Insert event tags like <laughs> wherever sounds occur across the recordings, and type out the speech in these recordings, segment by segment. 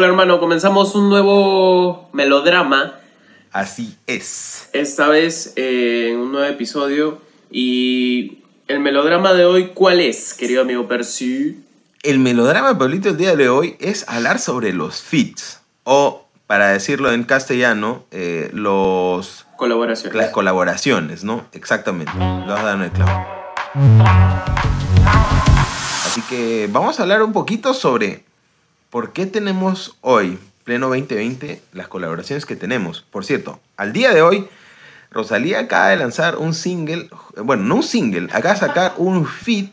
Hola hermano, comenzamos un nuevo melodrama. Así es. Esta vez eh, en un nuevo episodio. Y el melodrama de hoy, ¿cuál es, querido amigo Percy? El melodrama, Pablito, el día de hoy es hablar sobre los feats. O, para decirlo en castellano, eh, los... Colaboraciones. Las colaboraciones, ¿no? Exactamente. Lo a dar en el clavo. Así que vamos a hablar un poquito sobre por qué tenemos hoy, pleno 2020, las colaboraciones que tenemos. Por cierto, al día de hoy, Rosalía acaba de lanzar un single, bueno, no un single, acaba de sacar un feat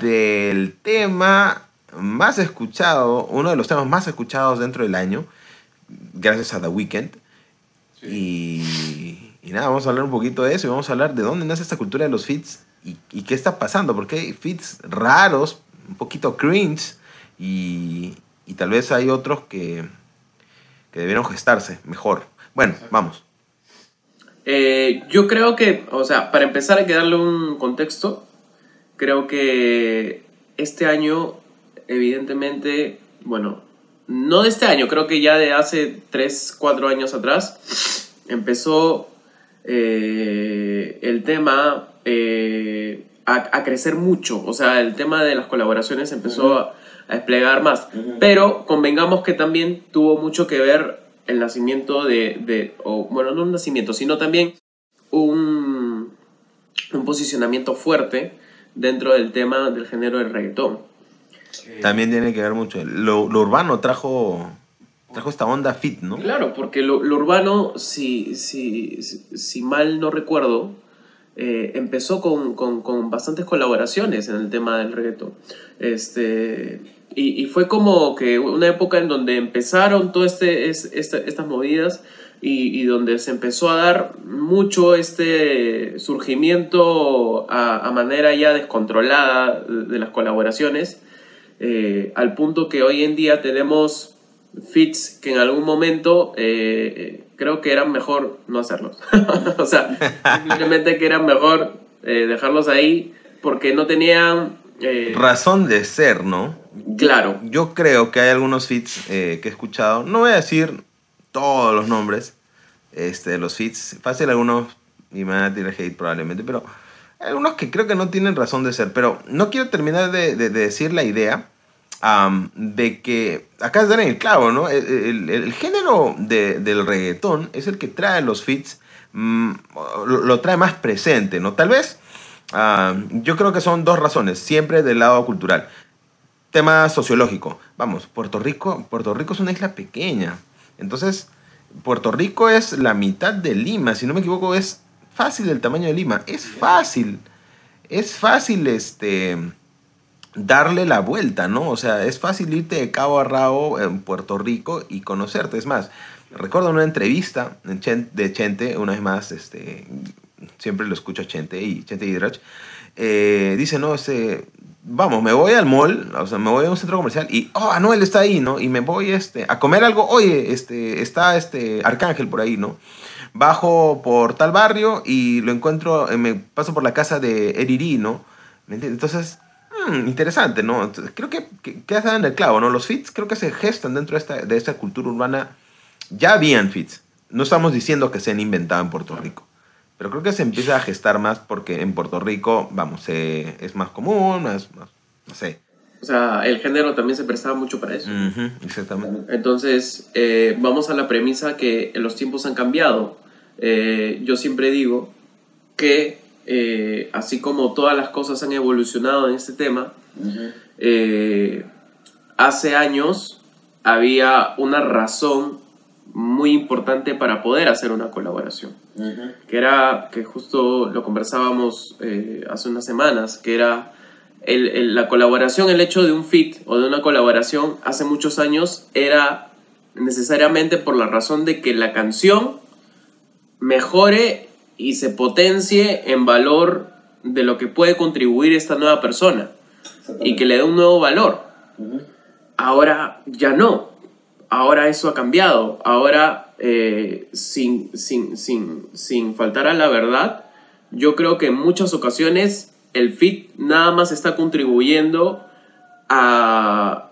del tema más escuchado, uno de los temas más escuchados dentro del año, gracias a The Weeknd. Y, y, nada, vamos a hablar un poquito de eso y vamos a hablar de dónde nace esta cultura de los feats y, y qué está pasando, porque hay feats raros, un poquito cringe y, y tal vez hay otros que, que debieron gestarse mejor. Bueno, vamos. Eh, yo creo que, o sea, para empezar hay que darle un contexto. Creo que este año, evidentemente, bueno, no de este año, creo que ya de hace 3, 4 años atrás, empezó eh, el tema eh, a, crecer mucho. O sea, el tema de las colaboraciones empezó a, desplegar más. Pero convengamos que también tuvo mucho que ver el nacimiento de, o, bueno, no un nacimiento, sino también un, un posicionamiento fuerte dentro del tema del género del reggaetón. También tiene que ver mucho. Lo, urbano trajo, trajo esta onda fit, ¿no? Claro, porque lo, urbano, si, si, si, mal no recuerdo, eh, empezó con, con, con, bastantes colaboraciones en el tema del reggaetón. Este, y, fue como que una época en donde empezaron todas este, estas movidas y, donde se empezó a dar mucho este surgimiento a, manera ya descontrolada de, las colaboraciones, eh, al punto que hoy en día tenemos fits que en algún momento eh, creo que eran mejor no hacerlos. <laughs> o sea, simplemente que eran mejor eh, dejarlos ahí porque no tenían eh, razón de ser, ¿no? Claro. Yo creo que hay algunos feats eh, que he escuchado. No voy a decir todos los nombres este, los feats. Fácil algunos y me van a tirar hate probablemente, pero hay algunos que creo que no tienen razón de ser. Pero no quiero terminar de, decir la idea de que acá es dar en el clavo, ¿no? El, género del reggaetón es el que trae los feats, mm, lo trae más presente, ¿no? Tal vez Ah, yo creo que son dos razones, siempre del lado cultural. Tema sociológico. Vamos, Puerto Rico, Puerto Rico es una isla pequeña. Entonces, Puerto Rico es la mitad de Lima. Si no me equivoco, es fácil el tamaño de Lima. Es fácil. Es fácil este darle la vuelta, ¿no? O sea, es fácil irte de cabo a rabo en Puerto Rico y conocerte. Es más, recuerdo una entrevista de Chente, una vez más, este, siempre lo escucho a Chente y Chente Hidrach, eh, dice, no, este, vamos, me voy al mall, o sea, me voy a un centro comercial y, oh, Anuel está ahí, ¿no? Y me voy este, a comer algo, oye, este, está este Arcángel por ahí, ¿no? Bajo por tal barrio y lo encuentro, eh, me paso por la casa de Eriri, ¿no? Entonces, hmm, interesante, ¿no? creo que, que, que en el clavo, ¿no? Los fits creo que se gestan dentro de esta, de esta cultura urbana. Ya habían fits. No estamos diciendo que se han inventado en Puerto Rico. Pero creo que se empieza a gestar más porque en Puerto Rico, vamos, eh, es más común, más, no sé. O sea, el género también se prestaba mucho para eso. exactamente. Entonces, eh, vamos a la premisa que los tiempos han cambiado. Eh, yo siempre digo que así como todas las cosas han evolucionado en este tema, hace años había una razón muy importante para poder hacer una colaboración. Que era, que justo lo conversábamos eh, hace unas semanas, que era el, la colaboración, el hecho de un fit o de una colaboración hace muchos años era necesariamente por la razón de que la canción mejore y se potencie en valor de lo que puede contribuir esta nueva persona y que le dé un nuevo valor. Ahora ya no ahora eso ha cambiado. Ahora, eh, sin, sin, sin, faltar a la verdad, yo creo que en muchas ocasiones el fit nada más está contribuyendo a,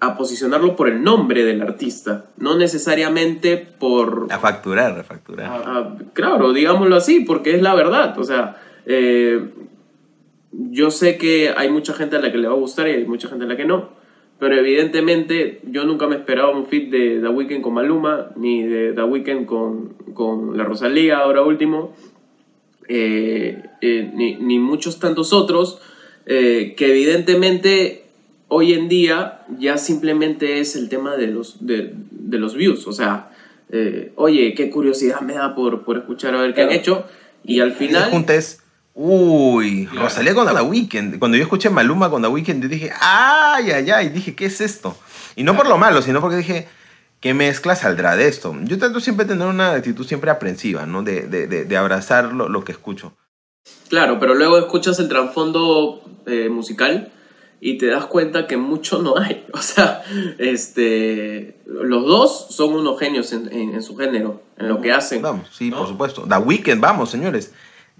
a posicionarlo por el nombre del artista, no necesariamente por... A facturar, a facturar. claro, digámoslo así, porque es la verdad. O sea, eh, yo sé que hay mucha gente a la que le va a gustar y hay mucha gente a la que no, pero evidentemente yo nunca me esperaba un fit de The Weeknd con Maluma, ni de The Weeknd con, con la Rosalía, ahora último, eh, eh, ni, ni, muchos tantos otros, que evidentemente hoy en día ya simplemente es el tema de los, de, de los views. O sea, eh, oye, qué curiosidad me da por, por escuchar a ver qué han hecho. Y al final... uy, Rosalía con The Weeknd. Cuando yo escuché Maluma con The Weeknd, yo dije, ay, ay, ay, dije, ¿qué es esto? Y no por lo malo, sino porque dije, ¿qué mezcla saldrá de esto? Yo trato siempre tener una actitud siempre aprensiva, ¿no? De, de, de, abrazar lo, lo, que escucho. Claro, pero luego escuchas el trasfondo eh, musical y te das cuenta que mucho no hay. <laughs> O sea, este, los dos son unos genios en, en, su género, en lo que hacen. Vamos, sí, por supuesto. The Weeknd, vamos, señores.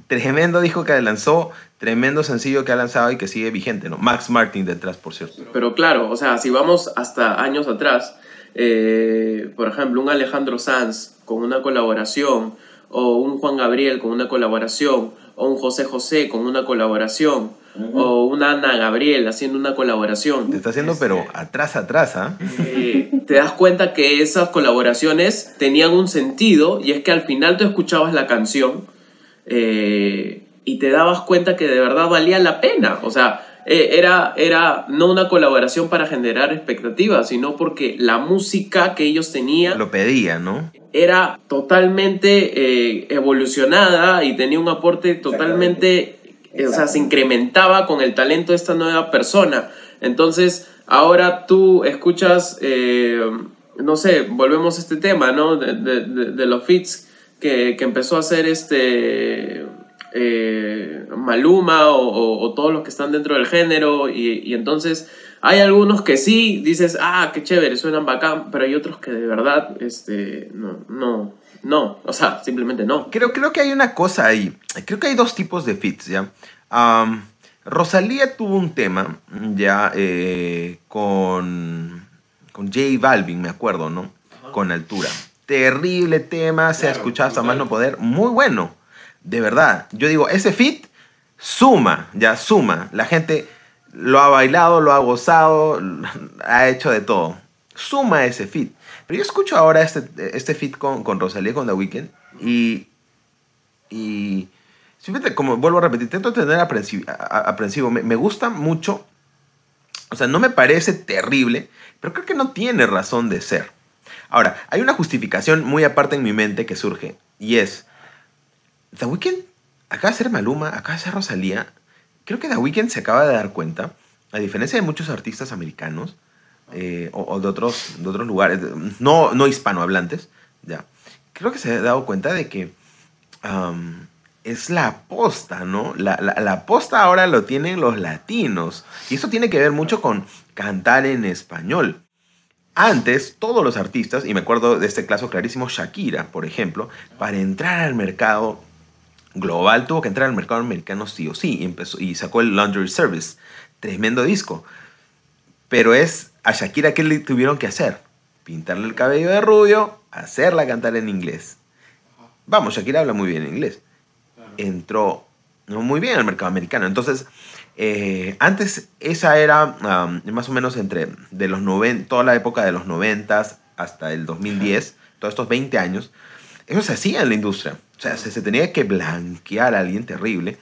Tremendo disco que lanzó, tremendo sencillo que ha lanzado y que sigue vigente, ¿no? Max Martin detrás, por cierto. Pero claro, o sea, si vamos hasta años atrás, eh, por ejemplo, un Alejandro Sanz con una colaboración, o un Juan Gabriel con una colaboración, o un José José con una colaboración, o una Ana Gabriel haciendo una colaboración. Te está haciendo, pero atrás, atrás, ¿ah? Eh, te das cuenta que esas colaboraciones tenían un sentido y es que al final tú escuchabas la canción eh, y te dabas cuenta que de verdad valía la pena. O sea, eh, era, era no una colaboración para generar expectativas, sino porque la música que ellos tenían... Lo pedía, ¿no? Era totalmente evolucionada y tenía un aporte totalmente o sea, se incrementaba con el talento de esta nueva persona. Entonces, ahora tú escuchas, eh, no sé, volvemos a este tema, ¿no? De, los fits que, empezó a hacer este eh, Maluma o, todos los que están dentro del género y, entonces hay algunos que sí dices, ah, qué chévere, suenan bacán, pero hay otros que de verdad, este, no, no, no, o sea, simplemente no. Creo, creo que hay una cosa ahí. Creo que hay dos tipos de fits, ¿ya? Rosalía tuvo un tema, ya, eh, con, con J Balvin, me acuerdo, ¿no? Con altura. Terrible tema, se ha escuchado hasta más no poder. Muy bueno, de verdad. Yo digo, ese fit suma, ya suma. La gente lo ha bailado, lo ha gozado, <laughs> ha hecho de todo. Suma ese fit. Pero yo escucho ahora este, este fit con, con Rosalía, con The Weeknd, y, y simplemente, como vuelvo a repetir, intento tener aprensivo. Me, me, gusta mucho, o sea, no me parece terrible, pero creo que no tiene razón de ser. Ahora, hay una justificación muy aparte en mi mente que surge, y es, The Weeknd acaba de ser Maluma, acaba de ser Rosalía, creo que The Weeknd se acaba de dar cuenta, a diferencia de muchos artistas americanos, eh, o, de, otros, de otros lugares, no, no hispanohablantes, ya. Creo que se ha dado cuenta de que es la aposta, ¿no? La, la, aposta ahora lo tienen los latinos. Y eso tiene que ver mucho con cantar en español. Antes, todos los artistas, y me acuerdo de este caso clarísimo, Shakira, por ejemplo, para entrar al mercado global tuvo que entrar al mercado americano sí o sí, y, empezó, y sacó el Laundry Service. Tremendo disco. Pero es a Shakira, ¿qué le tuvieron que hacer? Pintarle el cabello de rubio, hacerla cantar en inglés. Vamos, Shakira habla muy bien inglés. Entró muy bien al mercado americano. Entonces, eh, antes esa era más o menos entre de los 90, toda la época de los 90 hasta el 2010, todos estos 20 años, eso se hacía en la industria. O sea, se, se tenía que blanquear a alguien terrible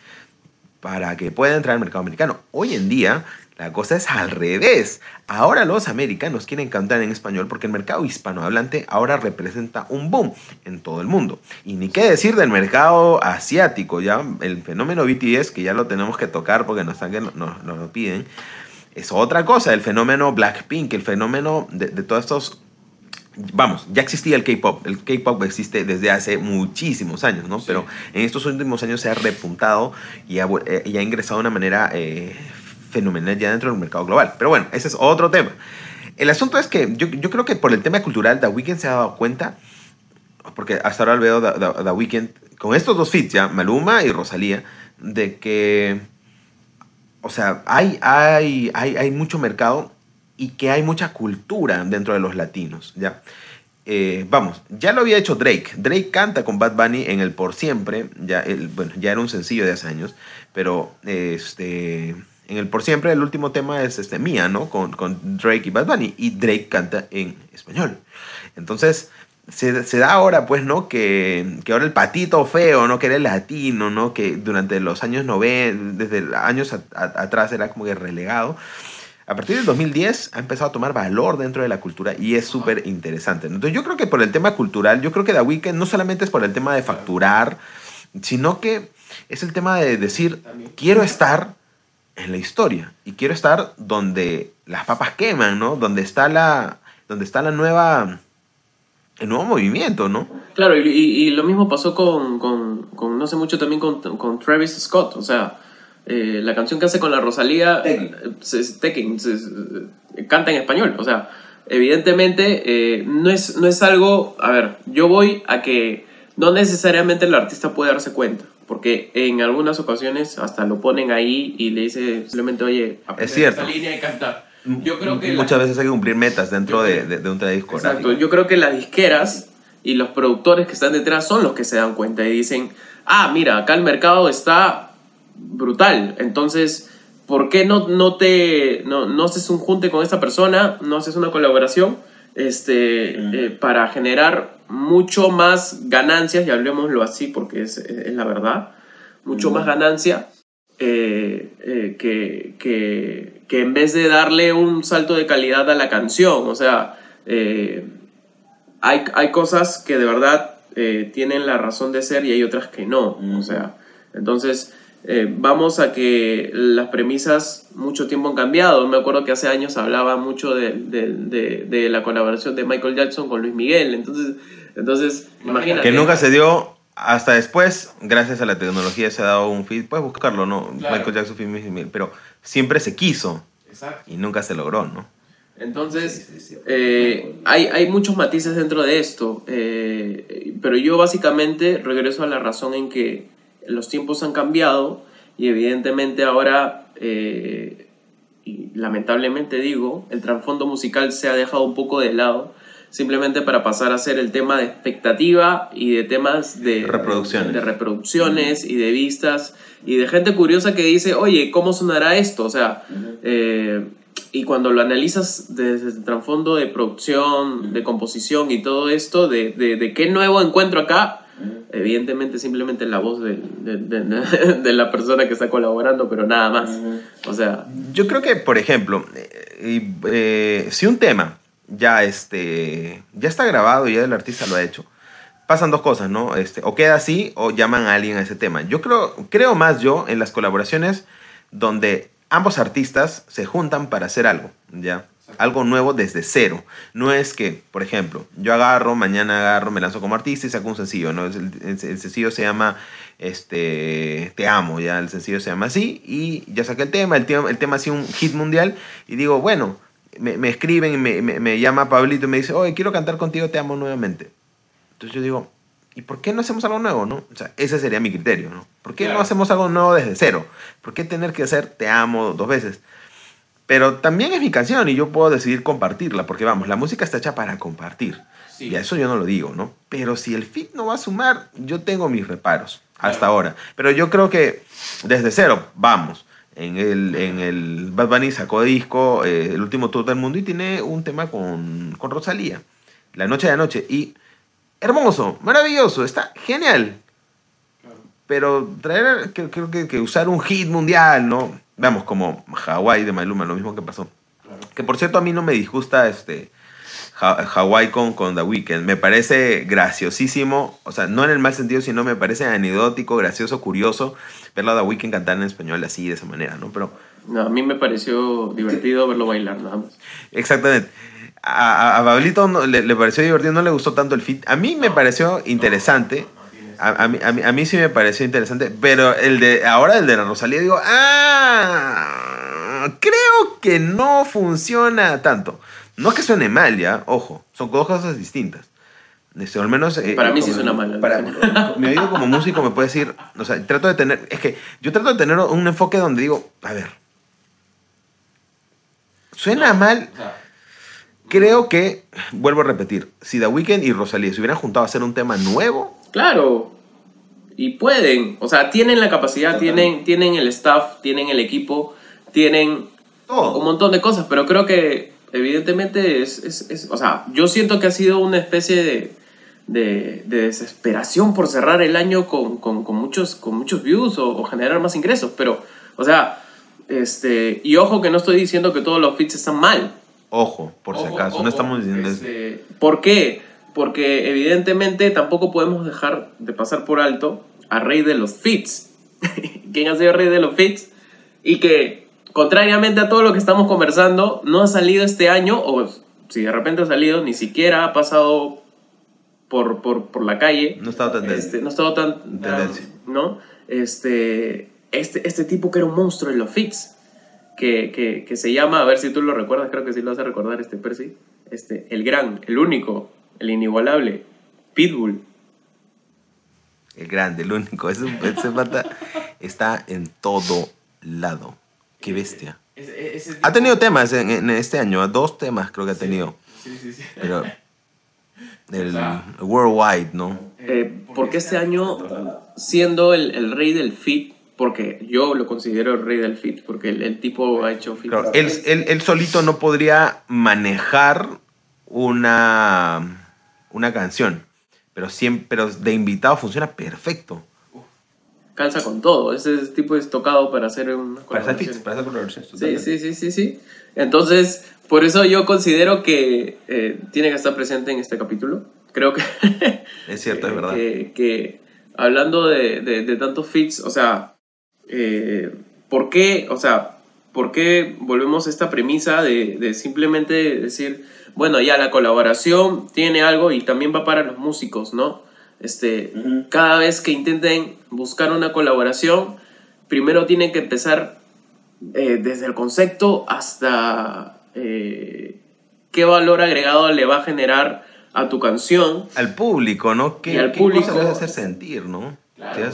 para que pueda entrar al mercado americano. Hoy en día la cosa es al revés. Ahora los americanos quieren cantar en español porque el mercado hispanohablante ahora representa un boom en todo el mundo. Y ni qué decir del mercado asiático, ya el fenómeno BTS, que ya lo tenemos que tocar porque nos, nos, lo piden, es otra cosa. El fenómeno Blackpink, el fenómeno de, todos estos vamos, ya existía el K-pop. El K-pop existe desde hace muchísimos años, ¿no? Pero en estos últimos años se ha repuntado y ha, eh, ingresado de una manera eh, fenomenal ya dentro del mercado global. Pero bueno, ese es otro tema. El asunto es que yo, creo que por el tema cultural, The Weeknd se ha dado cuenta, porque hasta ahora veo The, The, Weeknd con estos dos fits ya, Maluma y Rosalía, de que, o sea, hay, hay, hay, hay mucho mercado y que hay mucha cultura dentro de los latinos, ¿ya? Eh, vamos, ya lo había hecho Drake. Drake canta con Bad Bunny en el Por Siempre, ya, bueno, ya era un sencillo de hace años, pero este, en el Por Siempre el último tema es este, Mía, ¿no? Con, con Drake y Bad Bunny, y Drake canta en español. Entonces, se, se, da ahora, pues, ¿no? Que, que, ahora el patito feo, ¿no? Que era el latino, ¿no? Que durante los años 90, desde años atrás era como que relegado. A partir del 2010 ha empezado a tomar valor dentro de la cultura y es súper interesante. Entonces yo creo que por el tema cultural, yo creo que The Weeknd no solamente es por el tema de facturar, sino que es el tema de decir, quiero estar en la historia y quiero estar donde las papas queman, ¿no? Donde está la, donde está la nueva el nuevo movimiento, ¿no? Claro, y, y, lo mismo pasó con, con, con, no sé mucho también con, con Travis Scott, o sea, eh, la canción que hace con la Rosalía, Tekken, canta en español, o sea, evidentemente eh, no, es, no es algo, a ver, yo voy a que no necesariamente el artista puede darse cuenta, porque en algunas ocasiones hasta lo ponen ahí y le dice simplemente, oye, es cierto. esa línea y canta. Yo creo que Muchas veces hay que cumplir metas dentro de, de, un disco. Exacto, yo creo que las disqueras y los productores que están detrás son los que se dan cuenta y dicen, ah, mira, acá el mercado está brutal, entonces, ¿por qué no, no te, no, no haces un junte con esta persona, no haces una colaboración este, eh, para generar mucho más ganancias, y hablemoslo así porque es, es la verdad, mucho más ganancia eh, eh, que, que, que, en vez de darle un salto de calidad a la canción, o sea, hay, hay, cosas que de verdad tienen la razón de ser y hay otras que no, o sea, entonces vamos a que las premisas mucho tiempo han cambiado, me acuerdo que hace años hablaba mucho de, de, de, la colaboración de Michael Jackson con Luis Miguel, entonces, entonces imagínate. Que nunca se dio hasta después, gracias a la tecnología, se ha dado un feed. Puedes buscarlo, ¿no? Michael Jackson film, pero siempre se quiso. Exacto. Y nunca se logró, ¿no? Entonces, eh, hay, hay, muchos matices dentro de esto, eh, pero yo básicamente regreso a la razón en que los tiempos han cambiado y evidentemente ahora, eh, y lamentablemente digo, el trasfondo musical se ha dejado un poco de lado simplemente para pasar a ser el tema de expectativa y de temas de reproducciones, de reproducciones y de vistas y de gente curiosa que dice, oye, ¿cómo sonará esto? O sea, eh, y cuando lo analizas desde el trasfondo de producción, de composición y todo esto, de, de, qué nuevo encuentro acá, evidentemente simplemente la voz de, <laughs> de, la persona que está colaborando, pero nada más. O sea... Yo creo que, por ejemplo, eh, eh, si un tema ya, este, ya está grabado y ya el artista lo ha hecho. Pasan dos cosas, ¿no? Este, o queda así o llaman a alguien a ese tema. Yo creo, creo más yo en las colaboraciones donde ambos artistas se juntan para hacer algo, ¿ya? Algo nuevo desde cero. No es que, por ejemplo, yo agarro, mañana agarro, me lanzo como artista y saco un sencillo, ¿no? El, el, sencillo se llama este, Te amo, ya el sencillo se llama así y ya saqué el tema, el tema, el tema ha sido un hit mundial y digo, bueno, me, me escriben, me, me, me, llama Pablito y me dice, oye, quiero cantar contigo, te amo nuevamente. Entonces yo digo, ¿y por qué no hacemos algo nuevo, no? O sea, ese sería mi criterio, ¿no? ¿Por qué no hacemos algo nuevo desde cero? ¿Por qué tener que hacer te amo dos veces? Pero también es mi canción y yo puedo decidir compartirla, porque vamos, la música está hecha para compartir. Y a eso yo no lo digo, ¿no? Pero si el fit no va a sumar, yo tengo mis reparos hasta ahora. Pero yo creo que desde cero, vamos en el, en el Bad Bunny sacó disco, eh, el último tour del mundo, y tiene un tema con, con Rosalía, La Noche de Noche. Y hermoso, maravilloso, está genial. Pero traer, creo, que, que, usar un hit mundial, ¿no? Vamos, como Hawaii de Maluma, lo mismo que pasó. Que por cierto a mí no me disgusta este, Hawaii con, con The Weeknd. Me parece graciosísimo, o sea, no en el mal sentido, sino me parece anecdótico, gracioso, curioso verlo a The Weeknd cantar en español así, de esa manera, ¿no? Pero... No, a mí me pareció divertido verlo bailar, nada más. Exactamente. A, a, Pablito le, pareció divertido, no le gustó tanto el fit. A mí me pareció interesante. A, a, mí, a, mí, sí me pareció interesante, pero el de ahora el de la Rosalía digo, ah, creo que no funciona tanto. No es que suene mal, ya, ojo, son dos cosas distintas. Este, al menos, eh, para mí sí suena mal. Para, mi oído como músico me puede decir, o sea, trato de tener, es que yo trato de tener un enfoque donde digo, a ver, suena mal. Creo que, vuelvo a repetir, si The Weeknd y Rosalía se hubieran juntado a hacer un tema nuevo, Claro. Y pueden. O sea, tienen la capacidad, tienen, tienen el staff, tienen el equipo, tienen todo. un montón de cosas. Pero creo que, evidentemente, es. es- es- o sea, yo siento que ha sido una especie de. de, de desesperación por cerrar el año con, con- con muchos, con muchos views o, o generar más ingresos. Pero, o sea, este. Y ojo que no estoy diciendo que todos los feats están mal. Ojo, por si acaso, ojo, no estamos diciendo eso. este, ¿Por qué? Porque evidentemente tampoco podemos dejar de pasar por alto a Rey de los Fits. <laughs> ¿Quién ha sido Rey de los Fits? Y que, contrariamente a todo lo que estamos conversando, no ha salido este año, o si de repente ha salido, ni siquiera ha pasado por, por, por la calle. No estaba tan Este, no ha estado tan. ¿no? Este, este, este tipo que era un monstruo en los fits, que, que, que se llama, a ver si tú lo recuerdas, creo que sí lo vas a recordar, este Percy, este, el gran, el único, el inigualable, Pitbull. El grande, el único. Ese, ese pata está en todo lado. Qué bestia. Ha tenido temas en, en este año, dos temas creo que ha tenido. Pero <laughs> el worldwide, ¿no? Eh, porque este año, siendo el, el rey del fit, porque yo lo considero el rey del fit, porque el, el tipo ha hecho fit. Claro, él, él- él solito no podría manejar una, una canción, pero, siempre, pero de invitado funciona perfecto. Calza con todo, ese tipo es tocado para hacer una Para hacer fits, para hacer colaboraciones. Sí, sí, sí, sí, sí. Entonces, por eso yo considero que eh, tiene que estar presente en este capítulo. Creo que... <laughs> Es cierto, es <laughs> verdad. Que, que hablando de, de, de tantos fits, o sea, eh, ¿por qué, o sea, por qué volvemos a esta premisa de, de simplemente decir, bueno, ya la colaboración tiene algo y también va para los músicos, ¿no? Este, Cada vez que intenten buscar una colaboración, primero tienen que empezar eh, desde el concepto hasta eh, qué valor agregado le va a generar a tu canción. Al público, ¿no? ¿Qué, Y al qué cosa público. le vas a hacer sentir, ¿no? Te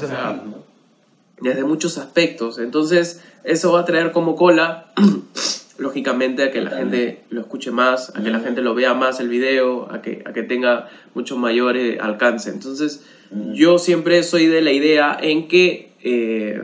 desde muchos aspectos. Entonces, eso va a traer como cola, <clears throat> lógicamente, a que la gente lo escuche más, a que la gente lo vea más el video, a que, a que tenga mucho mayor eh, alcance. Entonces, yo siempre soy de la idea en que eh,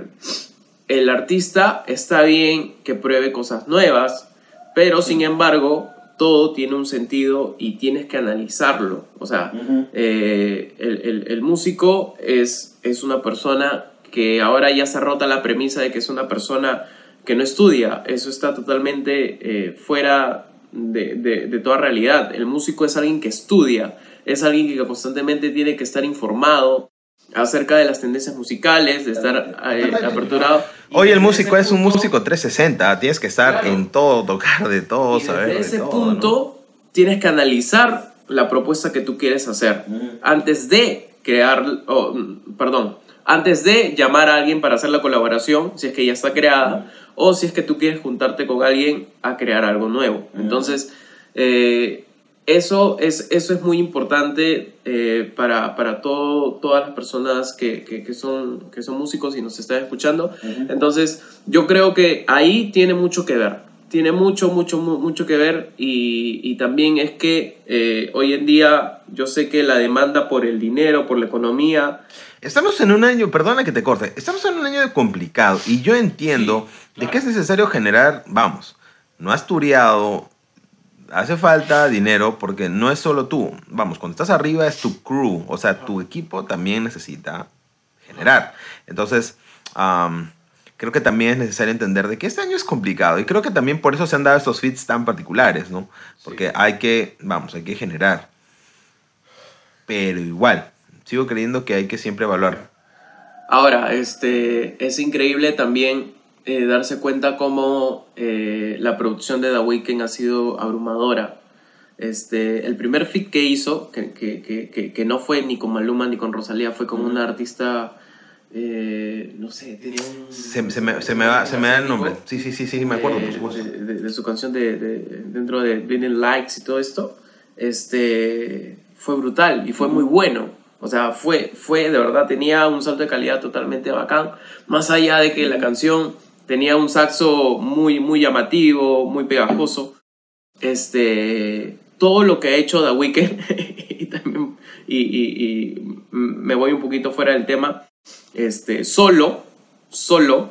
el artista está bien que pruebe cosas nuevas, pero sin embargo, todo tiene un sentido y tienes que analizarlo. O sea, eh, el, el- el músico es, es una persona que ahora ya se rota la premisa de que es una persona que no estudia. Eso está totalmente eh, fuera de, de- de toda realidad. El músico es alguien que estudia, es alguien que constantemente tiene que estar informado acerca de las tendencias musicales, de estar eh, aperturado. Oye, Y el músico es un músico 360, tienes que estar Claro. en todo, tocar de todo, y saber desde de ese todo, punto tienes que analizar la propuesta que tú quieres hacer antes de crear, o, mm, perdón, antes de llamar a alguien para hacer la colaboración, si es que ya está creada, o si es que tú quieres juntarte con alguien a crear algo nuevo. Entonces, eh, eso, es, eso es muy importante eh, para, para todo, todas las personas que, que, que son, que son músicos y nos están escuchando. Entonces, yo creo que ahí tiene mucho que ver. Tiene mucho, mucho, mu- mucho que ver y, y también es que eh, hoy en día yo sé que la demanda por el dinero, por la economía, Estamos en un año, perdona que te corte, estamos en un año complicado y yo entiendo de que es necesario generar, vamos, no has tureado, hace falta dinero porque no es solo tú, vamos, cuando estás arriba es tu crew, o sea, tu equipo también necesita generar. Entonces, am, creo que también es necesario entender de que este año es complicado y creo que también por eso se han dado estos fits tan particulares, ¿no? Porque hay que, vamos, hay que generar. Pero igual, sigo creyendo que hay que siempre evaluar. Ahora, este, es increíble también eh, darse cuenta cómo eh, la producción de The Weeknd ha sido abrumadora. Este, el primer fit que hizo, que, que, que, que, no fue ni con Maluma ni con Rosalía, fue con una artista, eh, no sé, tenía un... Se, se me, se, me va, se me da el nombre. Sí, sí, sí, sí, me acuerdo, por de, supuesto. de- de- de su canción de, de- dentro de Blinding Lights y todo esto, este, fue brutal y fue muy bueno. O sea, fue, fue de verdad, tenía un salto de calidad totalmente bacán. Más allá de que la canción tenía un saxo muy, muy llamativo, muy pegajoso. Este, todo lo que ha hecho The Weeknd, <laughs> y, también- y- y- me voy un poquito fuera del tema, este, solo, solo,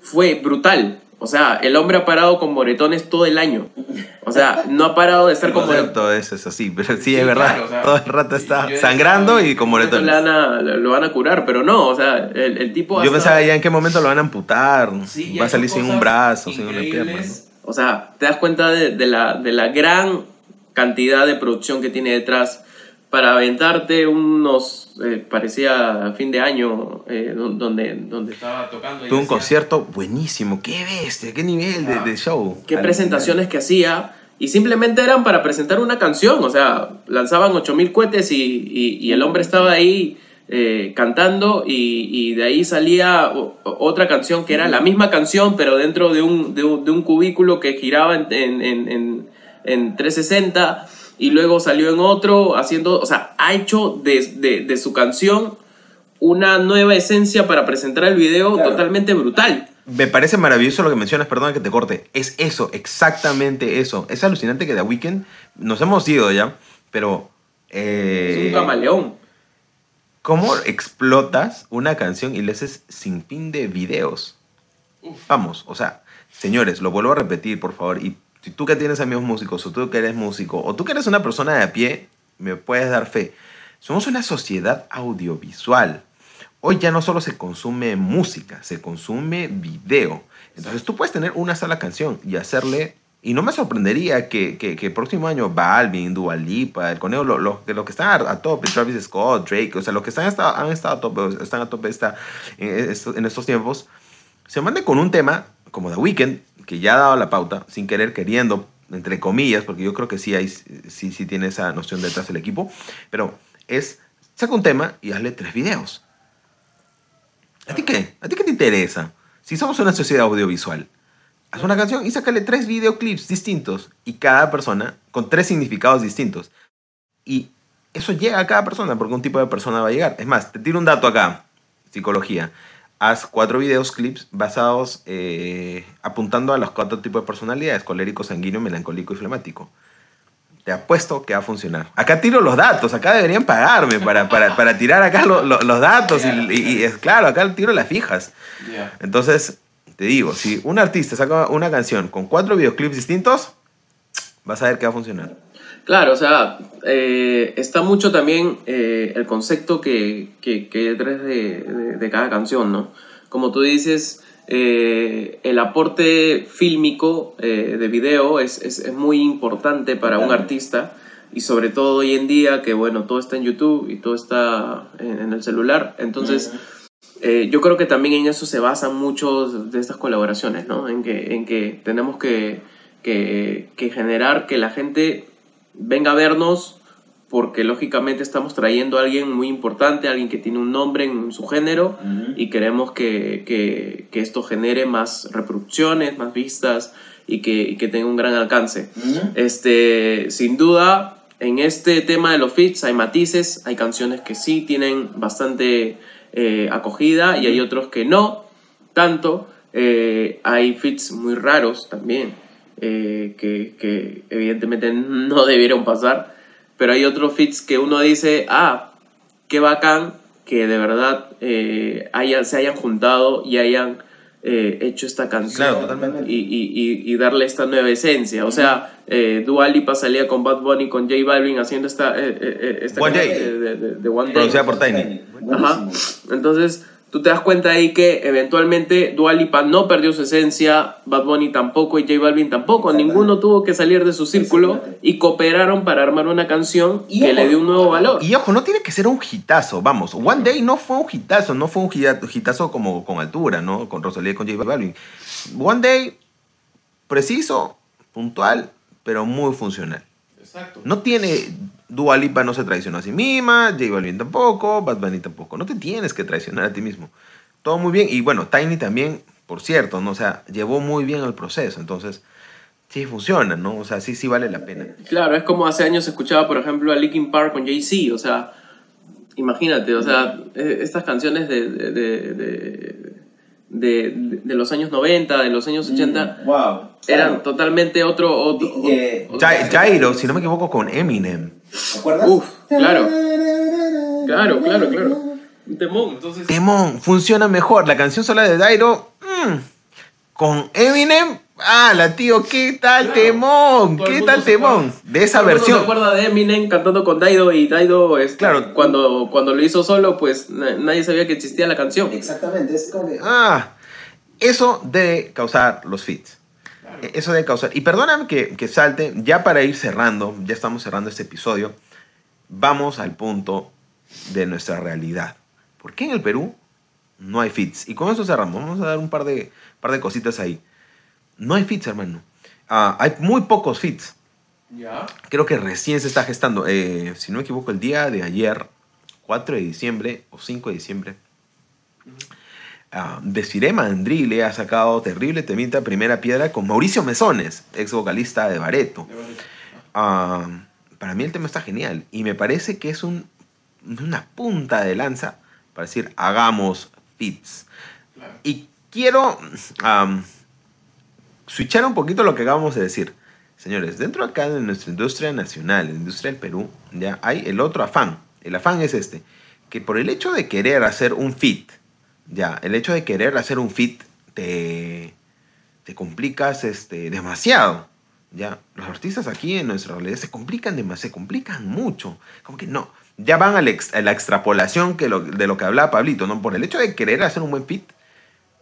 fue brutal. O sea, el hombre ha parado con moretones todo el año. O sea, no ha parado de estar con moretones. concepto es, es así, pero sí, Sí, es verdad. claro, o sea, Todo el rato está sangrando y con moretones. le van a- lo van a curar, pero no, o sea, el, el tipo... Yo estado- pensaba ya en qué momento lo van a amputar. Sí, va a salir sin un brazo, sin una pierna. O sea, te das cuenta de, de la, de la gran cantidad de producción que tiene detrás para aventarte unos, eh, parecía a fin de año, eh, don- donde, donde estaba tocando. Tuvo un decía, concierto buenísimo. Qué bestia, qué nivel de, Ah. de show. qué Al presentaciones que hacía y simplemente eran para presentar una canción, o sea, lanzaban 8000 cohetes y, y- y el hombre estaba ahí eh, cantando y, y de ahí salía otra canción que era la misma canción pero dentro de un, de un, de un cubículo que giraba en, en, en, en- en 360 y luego salió en otro haciendo, o sea, ha hecho de, de- de su canción una nueva esencia para presentar el video Claro. totalmente brutal. Me parece maravilloso lo que mencionas, perdona que te corte. Es eso, exactamente eso. Es alucinante que The Weeknd nos hemos ido ya, pero. eh, Es un camaleón. ¿Cómo explotas una canción y le haces sin fin de videos? Vamos, o sea, señores, lo vuelvo a repetir, por favor. Y si tú que tienes amigos músicos, o tú que eres músico, o tú que eres una persona de a pie, me puedes dar fe. Somos una sociedad audiovisual. Hoy ya no solo se consume música, se consume video. Entonces tú puedes tener una sola canción y hacerle... Y no me sorprendería que, que, que el próximo año Balvin, Dua Lipa, El Conejo, los lo, los que están a, tope, Travis Scott, Drake, o sea, los que están, han estado a tope, están a tope esta, en, estos, en estos tiempos, se manden con un tema como The Weeknd, que ya ha dado la pauta, sin querer, queriendo, entre comillas, porque yo creo que sí, hay, sí, sí tiene esa noción detrás del equipo, pero es, saca un tema y hazle tres videos. ¿A ti qué? ¿A ti qué te interesa? Si somos una sociedad audiovisual, haz una canción y sácale tres videoclips distintos y cada persona con tres significados distintos. Y eso llega a cada persona porque un tipo de persona va a llegar. Es más, te tiro un dato acá, psicología. Haz cuatro videos clips basados eh, apuntando a los cuatro tipos de personalidades, colérico, sanguíneo, melancólico y flemático. Te apuesto que va a funcionar. Acá tiro los datos, acá deberían pagarme para, para, para tirar acá lo- lo- los datos. Y, y- y es claro, acá tiro las fijas. Entonces, te digo, si un artista saca una canción con cuatro videoclips distintos, vas a ver que va a funcionar. Claro, o sea, eh, está mucho también eh, el concepto que, que, que de, de- de cada canción, ¿no? Como tú dices, eh, el aporte fílmico de video es, es, es muy importante para un artista y sobre todo hoy en día que, bueno, todo está en YouTube y todo está en, en el celular. Entonces, yo creo que también en eso se basan muchos de estas colaboraciones, ¿no? En que, en que tenemos que, que, que generar que la gente venga a vernos porque lógicamente estamos trayendo a alguien muy importante, alguien que tiene un nombre en su género y queremos que, que, que esto genere más reproducciones, más vistas y que, y que tenga un gran alcance. Este, sin duda, en este tema de los feats hay matices, hay canciones que sí tienen bastante eh, acogida y hay otros que no tanto. Eh, hay feats muy raros también, eh, que, que evidentemente no <laughs> debieron pasar, pero hay otros feats que uno dice, ah, qué bacán que de verdad eh, hayan, se hayan juntado y hayan eh, hecho esta canción Claro, y, y- y- darle esta nueva esencia. O sea, eh, Dua Lipa salía con Bad Bunny, con J Balvin haciendo esta, eh, eh, eh, esta One canción Day. de, de- de- One Day. Producida por Tiny. Ajá. Entonces, tú te das cuenta ahí que eventualmente Dua Lipa no perdió su esencia, Bad Bunny tampoco y J Balvin tampoco. Ninguno tuvo que salir de su círculo y cooperaron para armar una canción Y que ojo, le dio un nuevo valor. Y ojo, no tiene que ser un hitazo, vamos. One Day no fue un hitazo, no fue un hita- hitazo como con altura, ¿no? Con Rosalía y con J Balvin. One Day, preciso, puntual, pero muy funcional. Exacto. No tiene. Dua Lipa no se traicionó a sí misma, J Balvin tampoco, Bad Bunny tampoco. No te tienes que traicionar a ti mismo. Todo muy bien. Y bueno, Tiny también, por cierto, ¿no? O sea, llevó muy bien el proceso. Entonces, sí funciona, ¿no? O sea, sí, sí vale la pena. Claro, es como hace años escuchaba, por ejemplo, a Linkin Park con Jay-Z, o sea, imagínate, o sea, eh, estas canciones de, de, de, de- de, de los años 90, de los años 80, wow. eran totalmente otro... otro, otro- Jai- Jairo, si no me equivoco, con Eminem. ¿Te acuerdas? Uf, claro. Claro, claro, claro. Un temón, entonces... Temón, funciona mejor. La canción sola de Jairo, mm, con Eminem, ah, la tío, ¿qué tal Claro. temón? Todo ¿Qué tal temón? acuerda- De esa todo versión. se acuerda de Eminem cantando con Daido y Daido, este, Claro. cuando, cuando lo hizo solo, pues na- nadie sabía que existía la canción. Exactamente, es como que... Ah, eso debe causar los fits. E- Eso debe causar. Y perdóname que, que salte, ya para ir cerrando, ya estamos cerrando este episodio, vamos al punto de nuestra realidad. ¿Por qué en el Perú no hay fits? Y con eso cerramos. Vamos a dar un par de, par de cositas ahí. No hay fits, hermano. Ah, hay muy pocos fits. Ya. Creo que recién se está gestando. Eh, si no me equivoco, el día de ayer, 4 de diciembre o 5 de diciembre, ah, Desiree Mandrile ha sacado terrible temita primera piedra con Mauricio Mesones, ex vocalista de Bareto. Ah, para mí el tema está genial y me parece que es un, una punta de lanza para decir hagamos fits. Claro. Y quiero am, switchar un poquito lo que acabamos de decir. Señores, dentro acá de nuestra industria nacional, la industria del Perú, ya hay el otro afán. El afán es este, que por el hecho de querer hacer un fit, ya, el hecho de querer hacer un fit te, te complicas este, demasiado. Ya, los artistas aquí en nuestra realidad se complican demasiado, se complican mucho. Como que no, ya van a la, ex- a la extrapolación que lo- de lo que hablaba Pablito, ¿no? Por el hecho de querer hacer un buen fit,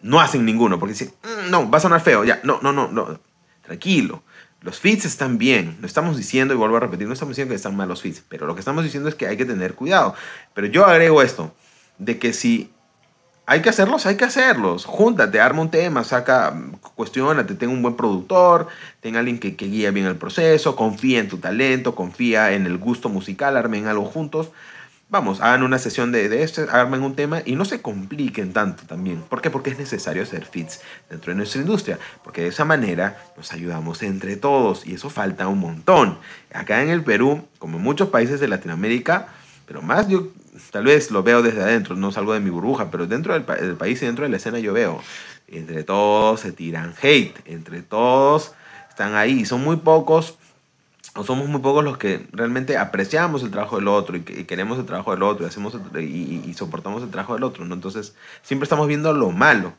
no hacen ninguno, porque dicen, "Mm, no, va a sonar feo, ya, no, no, no, no, tranquilo. Los fits están bien, no estamos diciendo, y vuelvo a repetir, no estamos diciendo que están mal los fits, pero lo que estamos diciendo es que hay que tener cuidado. Pero yo agrego esto, de que si hay que hacerlos, hay que hacerlos. Júntate, arma un tema, saca, cuestionate, ten un buen productor, ten alguien que, que guíe bien el proceso, confía en tu talento, confía en el gusto musical, armen algo juntos. Vamos, hagan una sesión de, esto, armen un tema y no se compliquen tanto también. ¿Por qué? Porque es necesario hacer fits dentro de nuestra industria. Porque de esa manera nos ayudamos entre todos y eso falta un montón. Acá en el Perú, como en muchos países de Latinoamérica, pero más yo tal vez lo veo desde adentro, no salgo de mi burbuja, pero dentro del, pa- del país y dentro de la escena yo veo, entre todos se tiran hate, entre todos están ahí, son muy pocos, o somos muy pocos los que realmente apreciamos el trabajo del otro y, que- y queremos el trabajo del otro y, hacemos el- y soportamos el trabajo del otro, ¿no? Entonces siempre estamos viendo lo malo,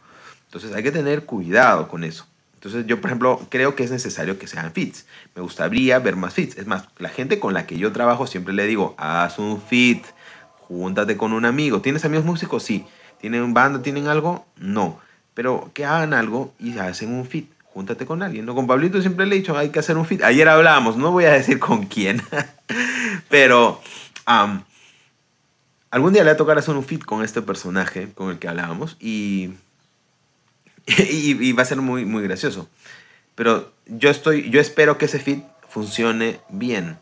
entonces hay que tener cuidado con eso. Entonces yo, por ejemplo, creo que es necesario que sean fits. Me gustaría ver más fits. Es más, la gente con la que yo trabajo siempre le digo, haz un fit, júntate con un amigo. ¿Tienes amigos músicos? Sí. ¿Tienen banda? ¿Tienen algo? No. Pero que hagan algo y hacen un fit. Júntate con alguien. ¿no? Con Pablito siempre le he dicho, hay que hacer un fit. Ayer hablábamos, no voy a decir con quién. <laughs> Pero algún día le va a tocar hacer un fit con este personaje con el que hablábamos y, <laughs> y, y va a ser muy, muy gracioso. Pero yo, estoy, yo espero que ese fit funcione bien.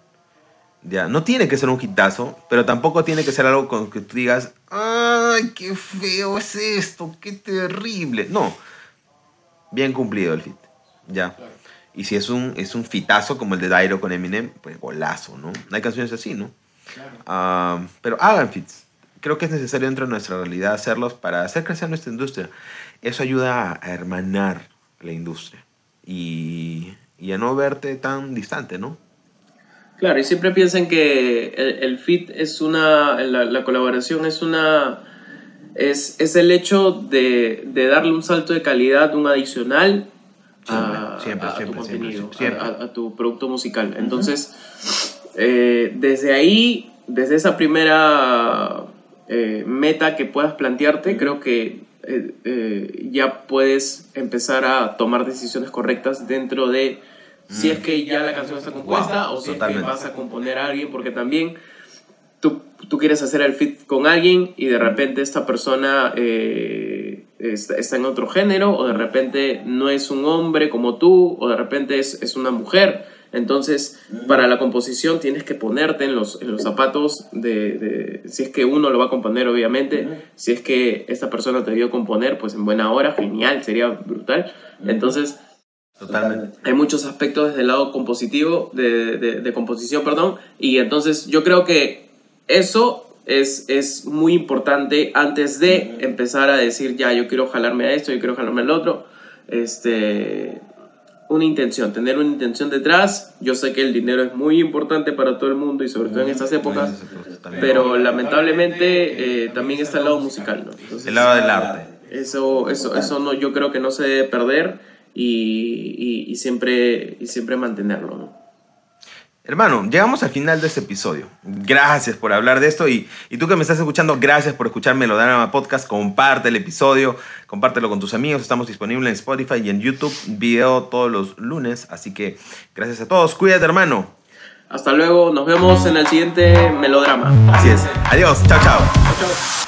Ya, no tiene que ser un hitazo, pero tampoco tiene que ser algo con que tú digas, ¡ay, qué feo es esto! ¡Qué terrible! No, bien cumplido el fit, ya. Y si es un, es un fitazo como el de Dairo con Eminem, pues golazo, ¿no? Hay canciones así, ¿no? Ah, pero hagan fits. Creo que es necesario dentro de nuestra realidad hacerlos para hacer crecer nuestra industria. Eso ayuda a, hermanar la industria y, y a no verte tan distante, ¿no? Claro, y siempre piensen que el, el fit es una, la, la colaboración es una, es, es el hecho de, de darle un salto de calidad, un adicional a, Siempre, siempre, a tu siempre, siempre, contenido, siempre. a- a- a tu producto musical. Entonces, eh, desde ahí, desde esa primera eh, meta que puedas plantearte, creo que eh, eh, ya puedes empezar a tomar decisiones correctas dentro de si es que ya la canción está compuesta Wow, o si es totalmente. que vas a componer a alguien, porque también tú, tú quieres hacer el fit con alguien y de repente esta persona eh, está, está en otro género o de repente no es un hombre como tú o de repente es, es una mujer. Entonces, para la composición tienes que ponerte en los, en los zapatos de, de- si es que uno lo va a componer, obviamente. Si es que esta persona te vio componer, pues en buena hora, genial, sería brutal. Entonces, Totalmente. hay muchos aspectos desde el lado compositivo, de, de- de composición, perdón, y entonces yo creo que eso es, es muy importante antes de empezar a decir, ya, yo quiero jalarme a esto, yo quiero jalarme al otro. Este, una intención, tener una intención detrás. Yo sé que el dinero es muy importante para todo el mundo y sobre todo en estas épocas, pero lamentablemente eh, también está el lado musical, ¿no? el lado del arte. Eso, eso, eso no, yo creo que no se debe perder y, y, siempre, y siempre mantenerlo, ¿no? Hermano, llegamos al final de este episodio. Gracias por hablar de esto y, y, tú que me estás escuchando, gracias por escuchar Melodrama Podcast. Comparte el episodio, compártelo con tus amigos. Estamos disponibles en Spotify y en YouTube, video todos los lunes. Así que gracias a todos. Cuídate, hermano. Hasta luego, nos vemos en el siguiente Melodrama. Así es. Adiós, chao, chao. Chao, chao.